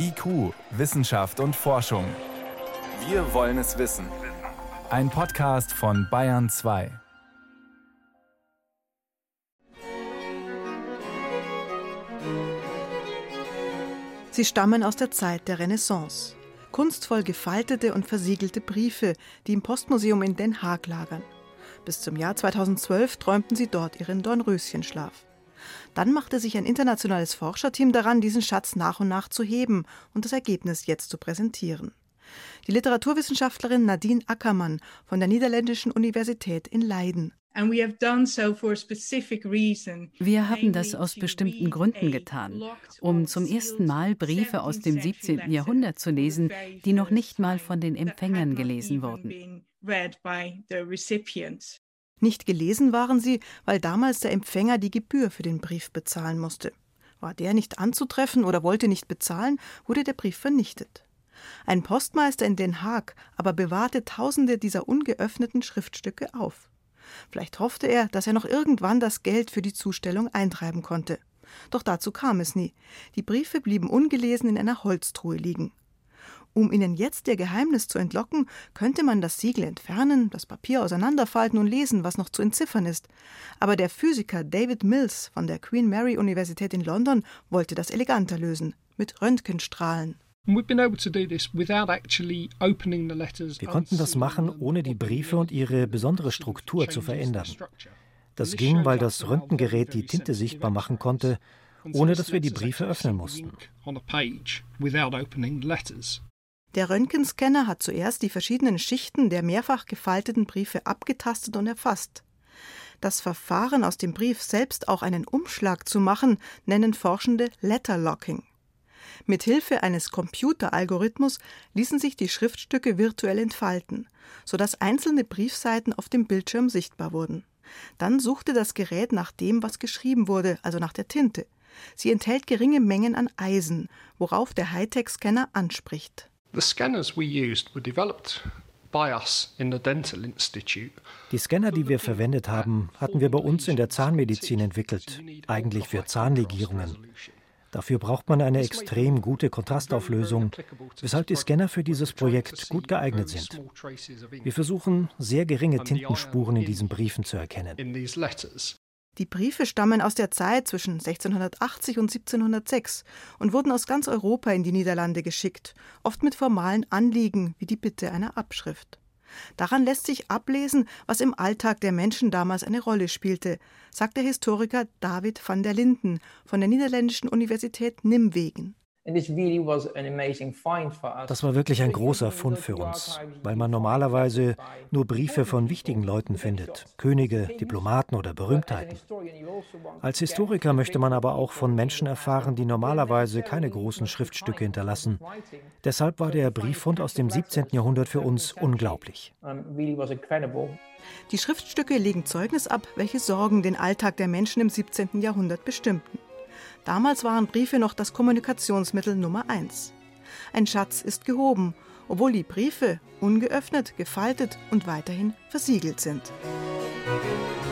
IQ, Wissenschaft und Forschung. Wir wollen es wissen. Ein Podcast von Bayern 2. Sie stammen aus der Zeit der Renaissance. Kunstvoll gefaltete und versiegelte Briefe, die im Postmuseum in Den Haag lagern. Bis zum Jahr 2012 träumten sie dort ihren Dornröschenschlaf. Dann machte sich ein internationales Forscherteam daran, diesen Schatz nach und nach zu heben und das Ergebnis jetzt zu präsentieren. Die Literaturwissenschaftlerin Nadine Ackermann von der Niederländischen Universität in Leiden. Wir haben das aus bestimmten Gründen getan, um zum ersten Mal Briefe aus dem 17. Jahrhundert zu lesen, die noch nicht mal von den Empfängern gelesen wurden. Nicht gelesen waren sie, weil damals der Empfänger die Gebühr für den Brief bezahlen musste. War der nicht anzutreffen oder wollte nicht bezahlen, wurde der Brief vernichtet. Ein Postmeister in Den Haag aber bewahrte tausende dieser ungeöffneten Schriftstücke auf. Vielleicht hoffte er, dass er noch irgendwann das Geld für die Zustellung eintreiben konnte. Doch dazu kam es nie. Die Briefe blieben ungelesen in einer Holztruhe liegen. Um ihnen jetzt ihr Geheimnis zu entlocken, könnte man das Siegel entfernen, das Papier auseinanderfalten und lesen, was noch zu entziffern ist. Aber der Physiker David Mills von der Queen Mary Universität in London wollte das eleganter lösen, mit Röntgenstrahlen. Wir konnten das machen, ohne die Briefe und ihre besondere Struktur zu verändern. Das ging, weil das Röntgengerät die Tinte sichtbar machen konnte, ohne dass wir die Briefe öffnen mussten. Der Röntgenscanner hat zuerst die verschiedenen Schichten der mehrfach gefalteten Briefe abgetastet und erfasst. Das Verfahren, aus dem Brief selbst auch einen Umschlag zu machen, nennen Forschende Letterlocking. Mit Hilfe eines Computeralgorithmus ließen sich die Schriftstücke virtuell entfalten, sodass einzelne Briefseiten auf dem Bildschirm sichtbar wurden. Dann suchte das Gerät nach dem, was geschrieben wurde, also nach der Tinte. Sie enthält geringe Mengen an Eisen, worauf der Hightech-Scanner anspricht. Die Scanner, die wir verwendet haben, hatten wir bei uns in der Zahnmedizin entwickelt, eigentlich für Zahnlegierungen. Dafür braucht man eine extrem gute Kontrastauflösung, weshalb die Scanner für dieses Projekt gut geeignet sind. Wir versuchen, sehr geringe Tintenspuren in diesen Briefen zu erkennen. Die Briefe stammen aus der Zeit zwischen 1680 und 1706 und wurden aus ganz Europa in die Niederlande geschickt, oft mit formalen Anliegen wie die Bitte einer Abschrift. Daran lässt sich ablesen, was im Alltag der Menschen damals eine Rolle spielte, sagt der Historiker David van der Linden von der Niederländischen Universität Nimwegen. Das war wirklich ein großer Fund für uns, weil man normalerweise nur Briefe von wichtigen Leuten findet, Könige, Diplomaten oder Berühmtheiten. Als Historiker möchte man aber auch von Menschen erfahren, die normalerweise keine großen Schriftstücke hinterlassen. Deshalb war der Brieffund aus dem 17. Jahrhundert für uns unglaublich. Die Schriftstücke legen Zeugnis ab, welche Sorgen den Alltag der Menschen im 17. Jahrhundert bestimmten. Damals waren Briefe noch das Kommunikationsmittel Nummer eins. Ein Schatz ist gehoben, obwohl die Briefe ungeöffnet, gefaltet und weiterhin versiegelt sind. Musik